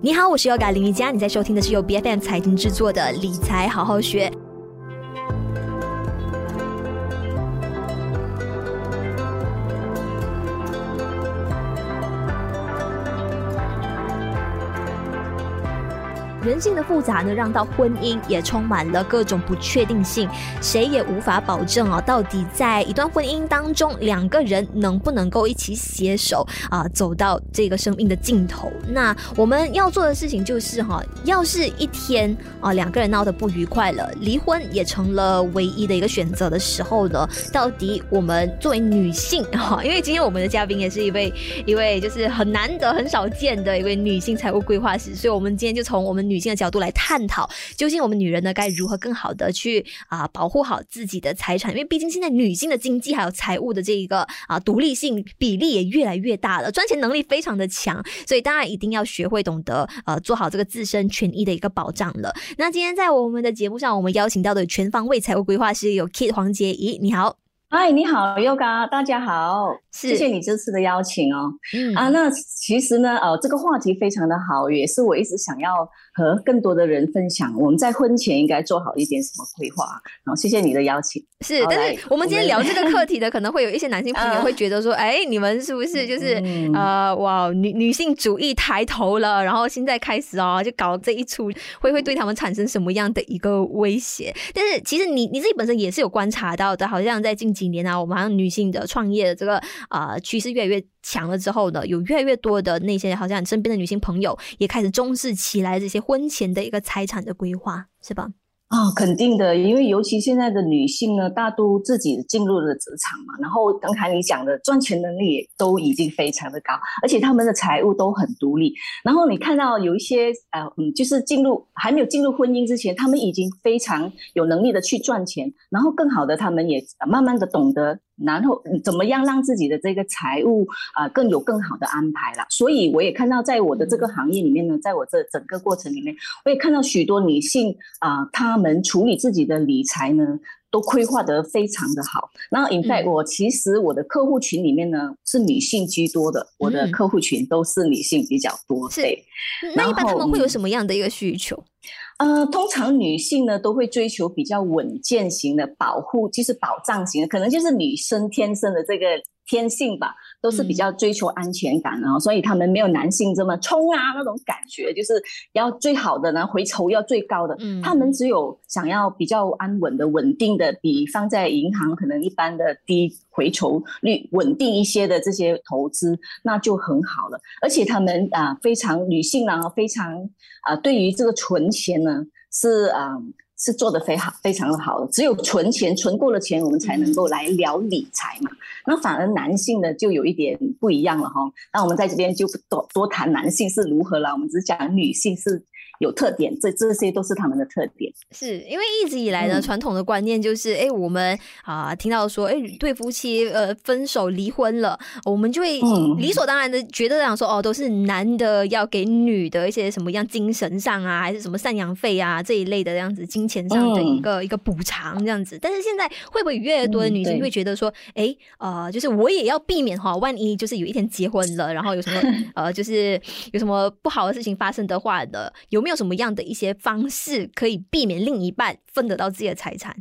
你好，我是优嘎林瑜伽，你在收听的是由 BFM 财经制作的理财好好学。人性的复杂呢，让到婚姻也充满了各种不确定性，谁也无法保证啊，到底在一段婚姻当中，两个人能不能够一起携手啊，走到这个生命的尽头？那我们要做的事情就是哈，要是一天啊，两个人闹得不愉快了，离婚也成了唯一的一个选择的时候呢，到底我们作为女性哈，因为今天我们的嘉宾也是一位 一位就是很难得、很少见的一位女性财务规划师，所以我们今天就从我们女。女性的角度来探讨，究竟我们女人呢，该如何更好的去啊、保护好自己的财产？因为毕竟现在女性的经济还有财务的这一个啊独立性比例也越来越大了，赚钱能力非常的强，所以当然一定要学会懂得呃做好这个自身权益的一个保障了。那今天在我们的节目上，我们邀请到的全方位财务规划师有 Kit 黄杰怡，你好。嗨，你好，Yoga，大家好，谢谢你这次的邀请哦。嗯啊，那其实呢，呃，这个话题非常的好，也是我一直想要和更多的人分享。我们在婚前应该做好一点什么规划？然后谢谢你的邀请。是，但是我们今天聊这个 课题的，可能会有一些男性朋友会觉得说，哎，你们是不是就是呃，哇，女女性主义抬头了？然后现在开始哦，就搞这一出，会会对他们产生什么样的一个威胁？但是其实你你自己本身也是有观察到的，好像在近几年啊，我们好像女性的创业的这个啊趋势越来越强了之后呢，有越来越多的那些好像身边的女性朋友也开始重视起来这些婚前的一个财产的规划，是吧？啊、肯定的，因为尤其现在的女性呢，大都自己进入了职场嘛，然后刚才你讲的赚钱能力也都已经非常的高，而且他们的财务都很独立。然后你看到有一些呃，嗯，就是进入还没有进入婚姻之前，他们已经非常有能力的去赚钱，然后更好的，他们也慢慢的懂得。然后怎么样让自己的这个财务啊、呃、更有更好的安排啦？所以我也看到，在我的这个行业里面呢，在我这整个过程里面，我也看到许多女性啊、呃，她们处理自己的理财呢，都规划得非常的好。然后，in fact，我其实我的客户群里面呢是女性居多的，我的客户群都是女性比较多。是，那一般他们会有什么样的一个需求？呃，通常女性呢都会追求比较稳健型的保护，就是保障型的，可能就是女生天生的这个天性吧，都是比较追求安全感啊，嗯、所以他们没有男性这么冲啊那种感觉，就是要最好的呢，回酬要最高的。嗯，他们只有想要比较安稳的、稳定的，比放在银行可能一般的低回酬率稳定一些的这些投资，那就很好了。而且他们啊、呃，非常女性啊，非常啊、呃，对于这个存钱呢，是啊。呃是做的非常非常的好的，只有存钱存够了钱，我们才能够来聊理财嘛。那反而男性呢，就有一点不一样了哈。那我们在这边就不多多谈男性是如何了，我们只讲女性是。有特点，这这些都是他们的特点。是因为一直以来呢，传、嗯、统的观念就是，哎，我们啊听到说，哎，对夫妻呃分手离婚了，我们就会理所当然的觉得这样说，哦，都是男的要给女的一些什么样精神上啊，还是什么赡养费啊这一类的这样子金钱上的一个、嗯、一个补偿这样子。但是现在会不会越来越多的女性会觉得说，哎、嗯，呃，就是我也要避免哈，万一就是有一天结婚了，然后有什么 呃，就是有什么不好的事情发生的话的，有没有？没有什么样的一些方式可以避免另一半分得到自己的财产？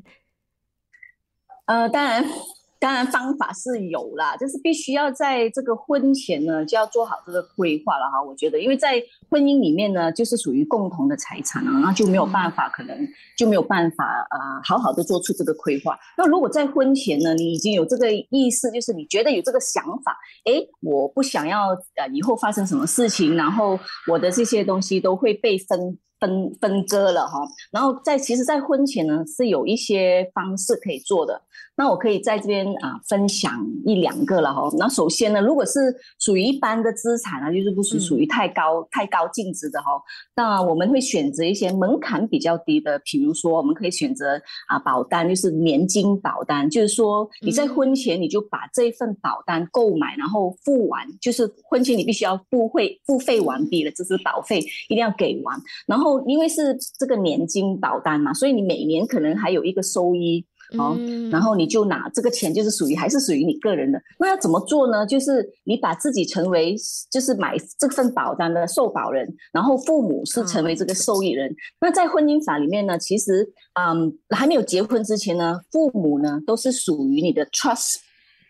呃，当然。当然方法是有啦，就是必须要在这个婚前呢就要做好这个规划了哈。我觉得，因为在婚姻里面呢，就是属于共同的财产啊，那就没有办法，可能就没有办法呃好好的做出这个规划。那如果在婚前呢，你已经有这个意识，就是你觉得有这个想法，诶，我不想要呃以后发生什么事情，然后我的这些东西都会被分分分割了哈。然后在其实，在婚前呢是有一些方式可以做的。那我可以在这边啊分享一两个了哈。那首先呢，如果是属于一般的资产啊，就是不是属于太高、嗯、太高高净值的哈，那我们会选择一些门槛比较低的，比如说我们可以选择啊保单，就是年金保单，就是说你在婚前你就把这份保单购买，然后付完，就是婚前你必须要付费付费完毕了，就是保费一定要给完。然后因为是这个年金保单嘛，所以你每年可能还有一个收益。好，然后你就拿这个钱，就是属于还是属于你个人的。那要怎么做呢？就是你把自己成为就是买这份保单的受保人，然后父母是成为这个受益人。那在婚姻法里面呢，其实嗯还没有结婚之前呢，父母呢都是属于你的 trust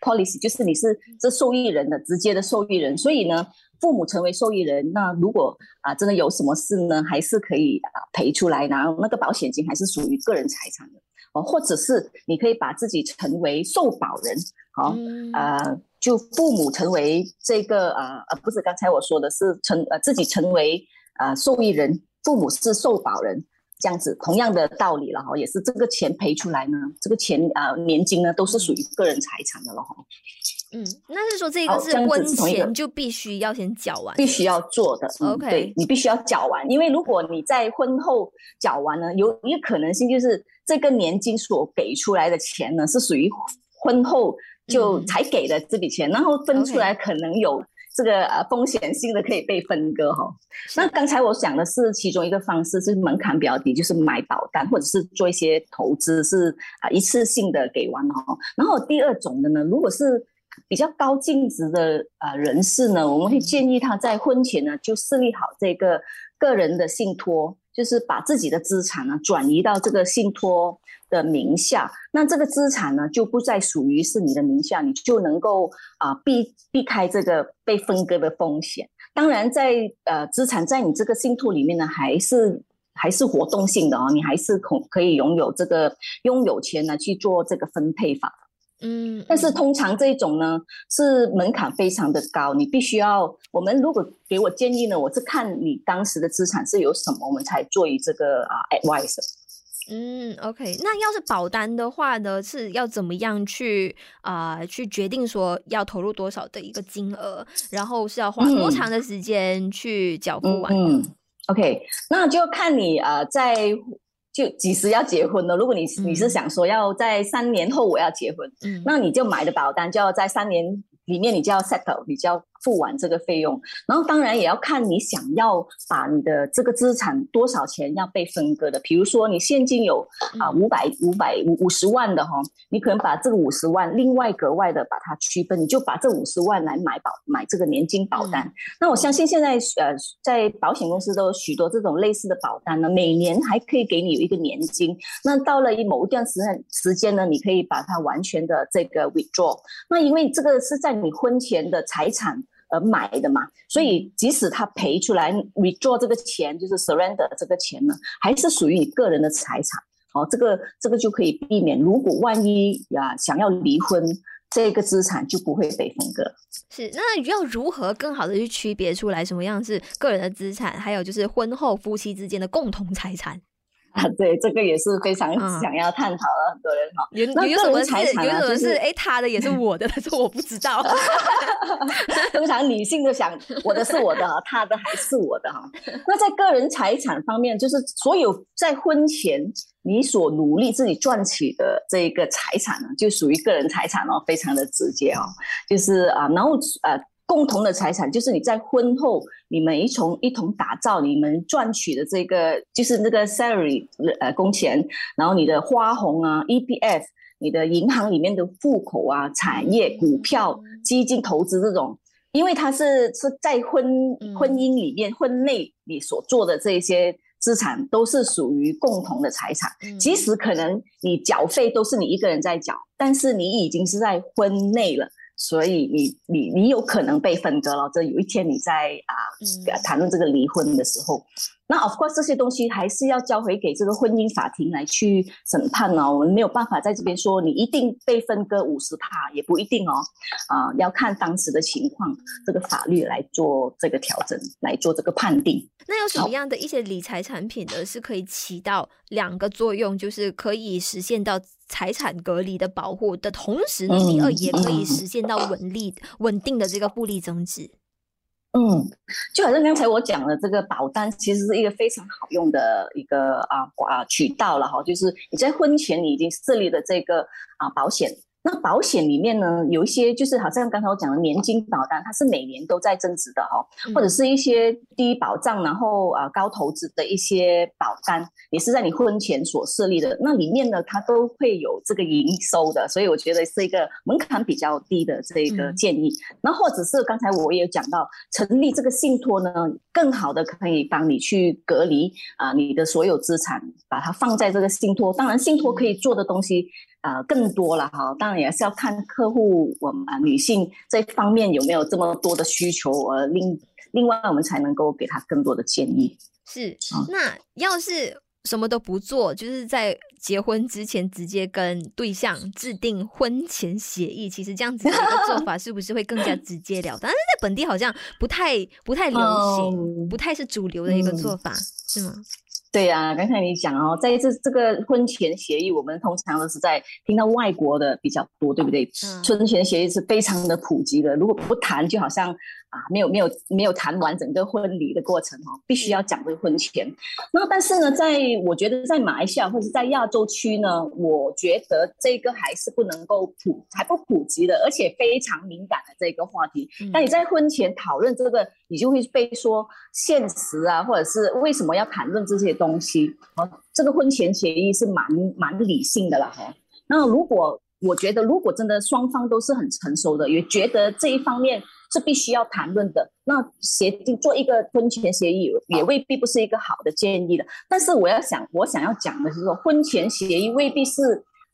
policy，就是你是这受益人的直接的受益人，所以呢。父母成为受益人，那如果啊真的有什么事呢，还是可以啊赔出来，然后那个保险金还是属于个人财产的哦，或者是你可以把自己成为受保人，好、嗯、呃，就父母成为这个啊呃不是刚才我说的是成呃自己成为呃受益人，父母是受保人这样子，同样的道理了哈，也是这个钱赔出来呢，这个钱啊年金呢都是属于个人财产的了哈。嗯，那是说这个是婚前就必须要先缴完，必须要做的。嗯、OK，对，你必须要缴完，因为如果你在婚后缴完呢，有一个可能性就是这个年金所给出来的钱呢是属于婚后就才给的这笔钱，嗯、然后分出来可能有这个呃风险性的可以被分割哈。那刚才我讲的是其中一个方式，是门槛比较低，就是买保单或者是做一些投资，是啊一次性的给完哈。然后第二种的呢，如果是比较高净值的呃人士呢，我们会建议他在婚前呢就设立好这个个人的信托，就是把自己的资产呢转移到这个信托的名下，那这个资产呢就不再属于是你的名下，你就能够啊、避避开这个被分割的风险。当然在，在呃资产在你这个信托里面呢，还是还是活动性的哦，你还是可可以拥有这个拥有权呢去做这个分配法。嗯，但是通常这种呢是门槛非常的高，你必须要，我们如果给我建议呢，我是看你当时的资产是有什么，我们才做以这个啊 advice。嗯，OK，那要是保单的话呢，是要怎么样去啊、呃、去决定说要投入多少的一个金额，然后是要花多长的时间去缴付完？嗯，嗯，OK，那就看你啊、呃、在。就几时要结婚了？如果你你是想说要在三年后我要结婚，嗯，那你就买的保单就要在三年里面，你就要 settle，你就要。付完这个费用，然后当然也要看你想要把你的这个资产多少钱要被分割的。比如说你现金有啊五百五百五五十万的哈，你可能把这个五十万另外格外的把它区分，你就把这五十万来买保买这个年金保单。嗯、那我相信现在呃在保险公司都有许多这种类似的保单呢，每年还可以给你有一个年金。那到了一某一段时间时间呢，你可以把它完全的这个 withdraw。那因为这个是在你婚前的财产。而买的嘛，所以即使他赔出来，withdraw 这个钱就是 surrender 这个钱呢，还是属于你个人的财产。哦，这个这个就可以避免，如果万一呀想要离婚，这个资产就不会被分割。是，那要如何更好的去区别出来什么样是个人的资产，还有就是婚后夫妻之间的共同财产？啊，对，这个也是非常想要探讨的，很多人哈。有有什么财产？有什么是哎，他的也是我的，但是我不知道。通常女性都想，我的是我的，他的还是我的哈。那在个人财产方面，就是所有在婚前你所努力自己赚取的这一个财产呢，就属于个人财产哦，非常的直接哦，就是啊，然后呃。共同的财产就是你在婚后，你们一从一同打造你们赚取的这个，就是那个 salary 呃工钱，然后你的花红啊，EPF，你的银行里面的户口啊，产业、股票、基金投资这种，因为它是是在婚婚姻里面婚内你所做的这些资产都是属于共同的财产，即使可能你缴费都是你一个人在缴，但是你已经是在婚内了。所以你你你有可能被分割了。这有一天你在啊谈论这个离婚的时候，那 of course 这些东西还是要交回给这个婚姻法庭来去审判哦。我们没有办法在这边说你一定被分割五十趴，也不一定哦。啊，要看当时的情况，这个法律来做这个调整，来做这个判定。那有什么样的一些理财产品呢？是可以起到两个作用，就是可以实现到。财产隔离的保护的同时呢，第二也可以实现到稳利稳定的这个复利增值。嗯，就好像刚才我讲的这个保单，其实是一个非常好用的一个啊啊渠道了哈。就是你在婚前你已经设立的这个啊保险，那保险里面呢，有一些就是好像刚才我讲的年金保单，它是每年都在增值的哈、哦，或者是一些低保障然后啊高投资的一些保单，也是在你婚前所设立的，那里面呢，它都会有这个营收的，所以我觉得是一个门槛比较低的这个建议。那、嗯、或者是刚才我也讲到，成立这个信托呢，更好的可以帮你去隔离啊你的所有资产，把它放在这个信托。当然，信托可以做的东西。呃，更多了哈，当然也是要看客户我们女性这方面有没有这么多的需求，而，另另外我们才能够给他更多的建议。是，那要是什么都不做，就是在结婚之前直接跟对象制定婚前协议，其实这样子的一个做法是不是会更加直截了 当？但是在本地好像不太不太流行，嗯、不太是主流的一个做法，嗯、是吗？对呀、啊，刚才你讲哦，在这这个婚前协议，我们通常都是在听到外国的比较多，对不对？嗯、婚前协议是非常的普及的，如果不谈，就好像。啊，没有没有没有谈完整个婚礼的过程哦，必须要讲这个婚前。那但是呢，在我觉得在马来西亚或者在亚洲区呢，我觉得这个还是不能够普还不普及的，而且非常敏感的这个话题。那你在婚前讨论这个，你就会被说现实啊，或者是为什么要谈论这些东西？哦，这个婚前协议是蛮蛮理性的了哈。那如果我觉得，如果真的双方都是很成熟的，也觉得这一方面。是必须要谈论的。那协定做一个婚前协议也未必不是一个好的建议的。但是我要想，我想要讲的是说，婚前协议未必是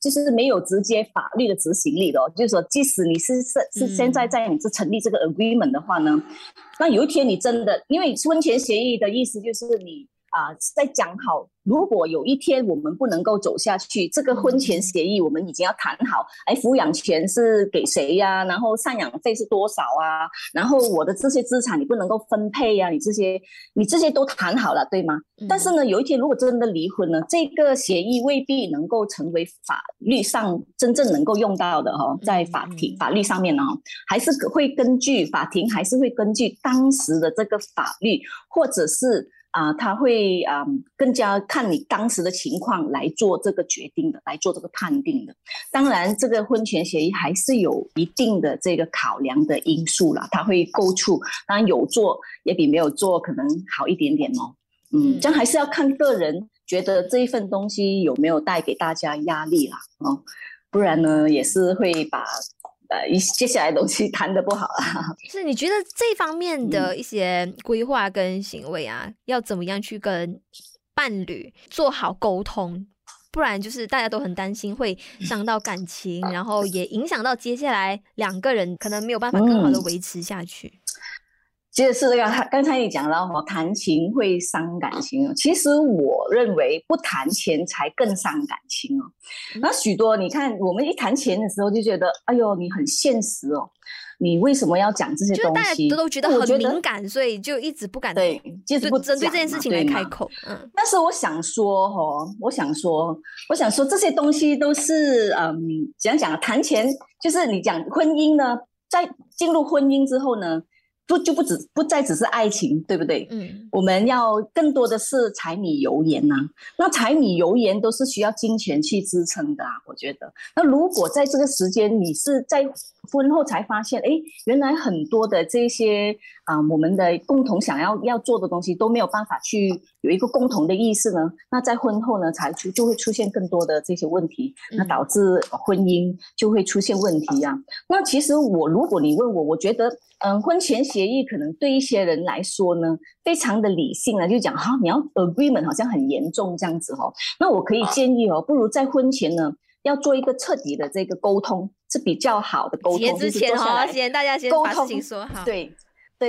就是没有直接法律的执行力的。就是说，即使你是是是现在在你是成立这个 agreement 的话呢，那有一天你真的，因为婚前协议的意思就是你。啊，在讲好，如果有一天我们不能够走下去，这个婚前协议我们已经要谈好，哎，抚养权是给谁呀？然后赡养费是多少啊？然后我的这些资产你不能够分配呀？你这些你这些都谈好了，对吗？但是呢，有一天如果真的离婚了，这个协议未必能够成为法律上真正能够用到的哈，在法庭法律上面呢，还是会根据法庭还是会根据当时的这个法律或者是。啊，他会啊，更加看你当时的情况来做这个决定的，来做这个判定的。当然，这个婚前协议还是有一定的这个考量的因素啦，他会构出，当然有做也比没有做可能好一点点哦。嗯，这样还是要看个人觉得这一份东西有没有带给大家压力啦，哦，不然呢也是会把。呃，一接下来东西谈的不好啊，是你觉得这方面的一些规划跟行为啊，嗯、要怎么样去跟伴侣做好沟通？不然就是大家都很担心会伤到感情，嗯、然后也影响到接下来两个人可能没有办法更好的维持下去。嗯其实是这个，刚才你讲到哈，谈情会伤感情哦。其实我认为不谈钱才更伤感情哦。那许多你看，我们一谈钱的时候就觉得，哎呦，你很现实哦，你为什么要讲这些东西？就大家都觉得很敏感，所以就一直不敢对，就是不针对这件事情来开口。嗯，但是我想说哈，我想说，我想说这些东西都是嗯，讲讲谈钱，就是你讲婚姻呢，在进入婚姻之后呢。不就不只不再只是爱情，对不对？嗯，我们要更多的是柴米油盐呐、啊。那柴米油盐都是需要金钱去支撑的啊，我觉得。那如果在这个时间你是在婚后才发现，哎，原来很多的这些啊、呃，我们的共同想要要做的东西都没有办法去有一个共同的意识呢。那在婚后呢，才出就会出现更多的这些问题，那导致婚姻就会出现问题啊。那其实我如果你问我，我觉得，嗯，婚前协议可能对一些人来说呢，非常的理性啊，就讲哈，你要 agreement 好像很严重这样子哦。那我可以建议哦，不如在婚前呢，要做一个彻底的这个沟通。是比较好的沟通，之前哈，先大家先把事情说好，对。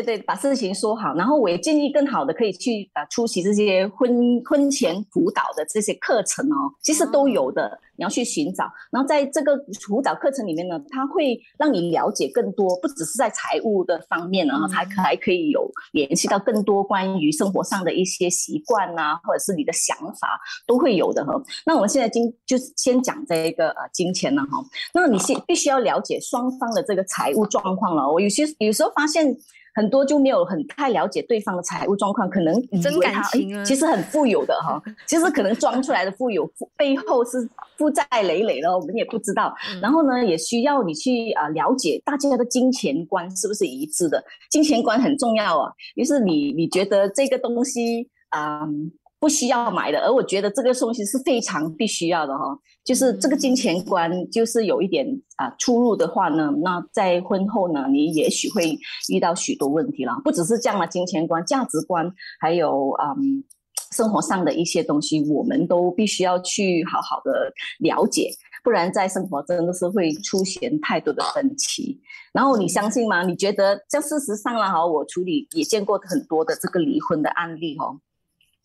对对，把事情说好，然后我也建议更好的可以去啊出席这些婚婚前辅导的这些课程哦，其实都有的，你要去寻找。然后在这个辅导课程里面呢，它会让你了解更多，不只是在财务的方面，然后还还可以有联系到更多关于生活上的一些习惯啊，或者是你的想法都会有的哈。那我们现在今就先讲这个呃金钱了哈。那你先必须要了解双方的这个财务状况了。我有些有时候发现。很多就没有很太了解对方的财务状况，可能真感情、啊、其实很富有的哈，其实可能装出来的富有背后是负债累累的，我们也不知道。然后呢，也需要你去啊了解大家的金钱观是不是一致的，金钱观很重要啊。于是你你觉得这个东西啊。嗯不需要买的，而我觉得这个东西是非常必须要的哈。就是这个金钱观，就是有一点啊出入的话呢，那在婚后呢，你也许会遇到许多问题了。不只是这样的金钱观、价值观，还有嗯生活上的一些东西，我们都必须要去好好的了解，不然在生活真的是会出现太多的分歧。然后你相信吗？你觉得，像事实上了哈，我处理也见过很多的这个离婚的案例哈。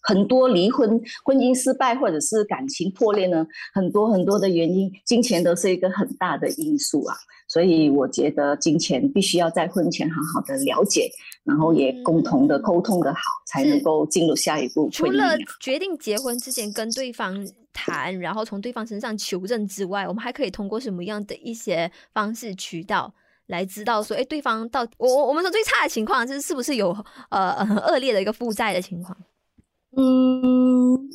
很多离婚、婚姻失败或者是感情破裂呢，很多很多的原因，金钱都是一个很大的因素啊。所以我觉得金钱必须要在婚前好好的了解，然后也共同的沟通的好，嗯、才能够进入下一步。除了决定结婚之前跟对方谈，然后从对方身上求证之外，我们还可以通过什么样的一些方式渠道来知道说，哎，对方到我我我们说最差的情况就是是不是有呃很恶劣的一个负债的情况？嗯，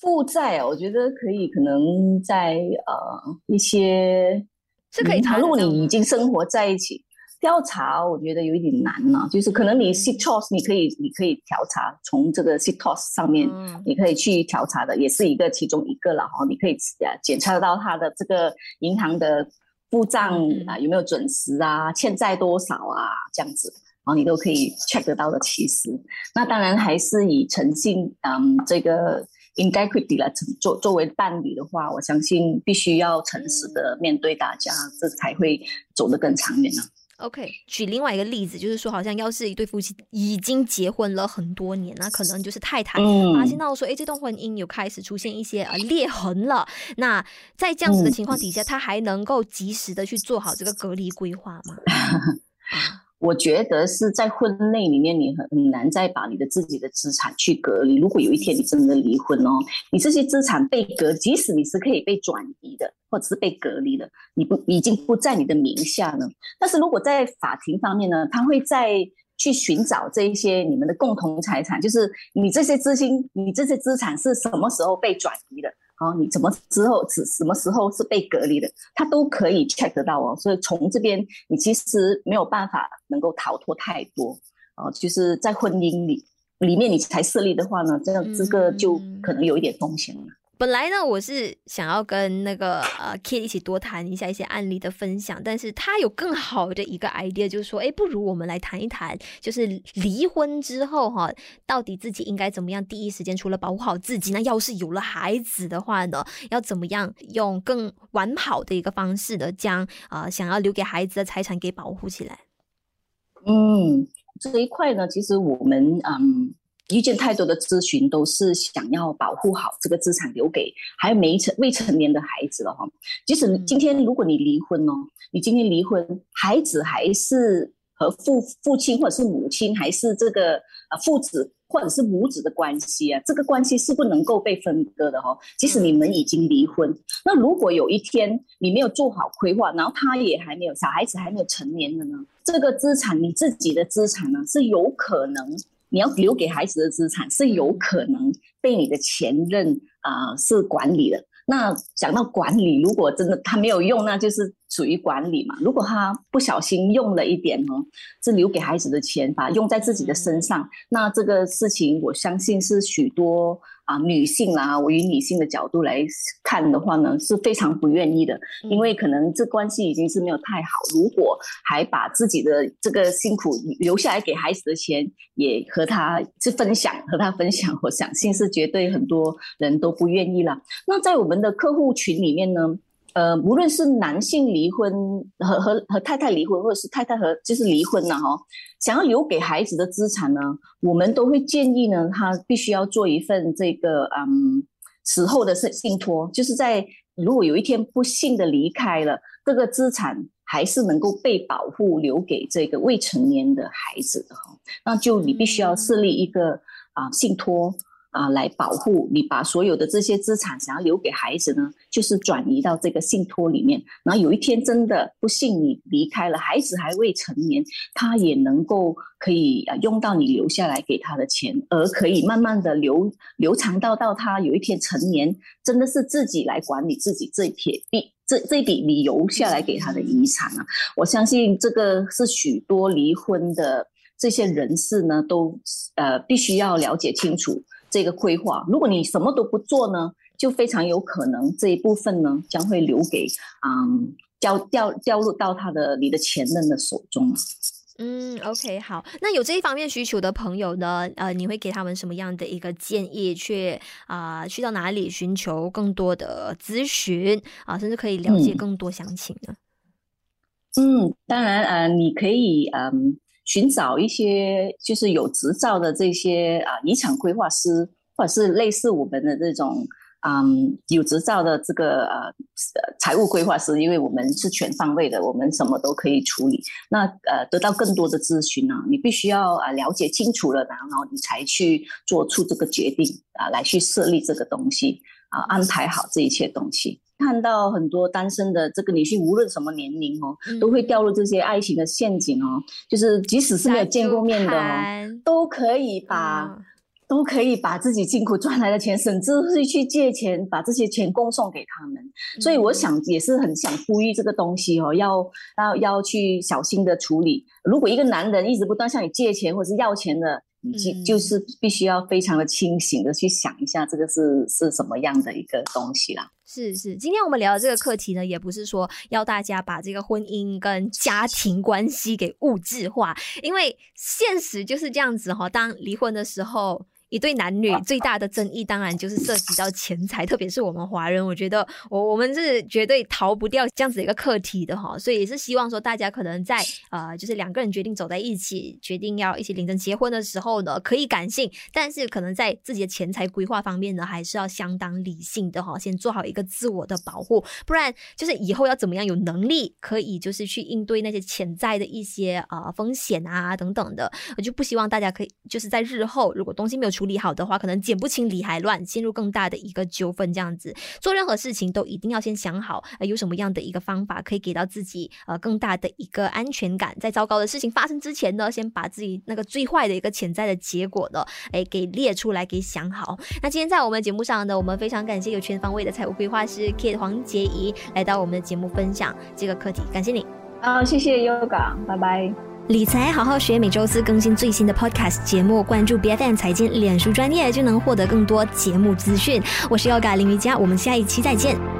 负债啊，我觉得可以，可能在呃一些是可以查。如果你已经生活在一起，调查我觉得有一点难了。就是可能你 CITOS 你可以你可以调查，从这个 CITOS 上面你可以去调查的，也是一个其中一个了哈。你可以呃检查到他的这个银行的负账啊有没有准时啊，欠债多少啊这样子。你都可以 check 得到的，其实，那当然还是以诚信，嗯，这个 integrity 来作作为伴侣的话，我相信必须要诚实的面对大家，这才会走得更长远呢。OK，举另外一个例子，就是说，好像要是一对夫妻已经结婚了很多年，那可能就是太太发现到说，哎、嗯，这段婚姻有开始出现一些呃裂痕了。那在这样子的情况底下，嗯、他还能够及时的去做好这个隔离规划吗？我觉得是在婚内里面，你很难再把你的自己的资产去隔离。如果有一天你真的离婚哦，你这些资产被隔，即使你是可以被转移的，或者是被隔离的，你不已经不在你的名下呢。但是如果在法庭方面呢，他会再去寻找这一些你们的共同财产，就是你这些资金，你这些资产是什么时候被转移的？哦，你怎么之后是什么时候是被隔离的？他都可以 check 得到哦。所以从这边，你其实没有办法能够逃脱太多哦。就是在婚姻里里面，你才设立的话呢，这样这个就可能有一点风险了。本来呢，我是想要跟那个呃 Kate 一起多谈一下一些案例的分享，但是他有更好的一个 idea，就是说，哎，不如我们来谈一谈，就是离婚之后哈，到底自己应该怎么样？第一时间除了保护好自己，那要是有了孩子的话呢，要怎么样用更完好的一个方式的将啊、想要留给孩子的财产给保护起来？嗯，这一块呢，其实我们嗯。遇见太多的咨询，都是想要保护好这个资产，留给还有没成未成年的孩子了哈。即使今天如果你离婚哦，你今天离婚，孩子还是和父父亲或者是母亲，还是这个呃父子或者是母子的关系啊，这个关系是不能够被分割的哦。即使你们已经离婚，那如果有一天你没有做好规划，然后他也还没有小孩子还没有成年的呢，这个资产你自己的资产呢是有可能。你要留给孩子的资产是有可能被你的前任啊、是管理的。那讲到管理，如果真的他没有用，那就是属于管理嘛。如果他不小心用了一点哦，是留给孩子的钱，把用在自己的身上，那这个事情我相信是许多。啊，女性啦，我以女性的角度来看的话呢，是非常不愿意的，因为可能这关系已经是没有太好。如果还把自己的这个辛苦留下来给孩子的钱，也和他是分享，和他分享，我相信是绝对很多人都不愿意了。那在我们的客户群里面呢，呃，无论是男性离婚和和和太太离婚，或者是太太和就是离婚了哈，想要留给孩子的资产呢，我们都会建议呢，他必须要做一份这个嗯死后的信信托，就是在如果有一天不幸的离开了，这个资产还是能够被保护，留给这个未成年的孩子的哈，那就你必须要设立一个啊信托。啊来保护你，把所有的这些资产想要留给孩子呢，就是转移到这个信托里面。然后有一天真的不幸你离开了，孩子还未成年，他也能够可以啊用到你留下来给他的钱，而可以慢慢的流流长到到他有一天成年，真的是自己来管理自己这铁币。这这笔你留下来给他的遗产啊，我相信这个是许多离婚的这些人士呢，都呃必须要了解清楚这个规划。如果你什么都不做呢，就非常有可能这一部分呢将会留给嗯掉掉掉入到他的你的前任的手中。嗯，OK，好。那有这一方面需求的朋友呢，呃，你会给他们什么样的一个建议？去啊、呃，去到哪里寻求更多的咨询啊、呃，甚至可以了解更多详情呢？嗯，当然，呃，你可以嗯、呃、寻找一些就是有执照的这些啊、遗产规划师，或者是类似我们的这种。嗯，有执照的这个呃财务规划师，因为我们是全方位的，我们什么都可以处理。那呃，得到更多的咨询呢，你必须要啊了解清楚了，然后你才去做出这个决定啊，来去设立这个东西啊，安排好这一切东西。看到很多单身的这个女性，无论什么年龄哦，都会掉入这些爱情的陷阱哦，就是即使是没有见过面的哦，都可以把。都可以把自己辛苦赚来的钱，甚至是去借钱，把这些钱供送给他们。所以我想也是很想呼吁这个东西哦，要要要去小心的处理。如果一个男人一直不断向你借钱或者是要钱的，你就就是必须要非常的清醒的去想一下，这个是是什么样的一个东西啦。是是，今天我们聊的这个课题呢，也不是说要大家把这个婚姻跟家庭关系给物质化，因为现实就是这样子哈。当离婚的时候。一对男女最大的争议，当然就是涉及到钱财，特别是我们华人，我觉得我我们是绝对逃不掉这样子一个课题的哈，所以也是希望说大家可能在呃，就是两个人决定走在一起，决定要一起领证结婚的时候呢，可以感性，但是可能在自己的钱财规划方面呢，还是要相当理性的哈，先做好一个自我的保护，不然就是以后要怎么样有能力可以就是去应对那些潜在的一些呃风险啊等等的，我就不希望大家可以就是在日后如果东西没有。处理好的话，可能剪不清理还乱，陷入更大的一个纠纷。这样子做任何事情都一定要先想好，呃，有什么样的一个方法可以给到自己呃更大的一个安全感。在糟糕的事情发生之前呢，先把自己那个最坏的一个潜在的结果呢，哎，给列出来，给想好。那今天在我们节目上呢，我们非常感谢有全方位的财务规划师 Kate 黄洁怡来到我们的节目分享这个课题，感谢你。啊，谢谢 Yoga，拜拜。理财好好学，每周四更新最新的 Podcast 节目，关注 BFM 财经脸书专业就能获得更多节目资讯。我是 Yoga 林瑜伽，我们下一期再见。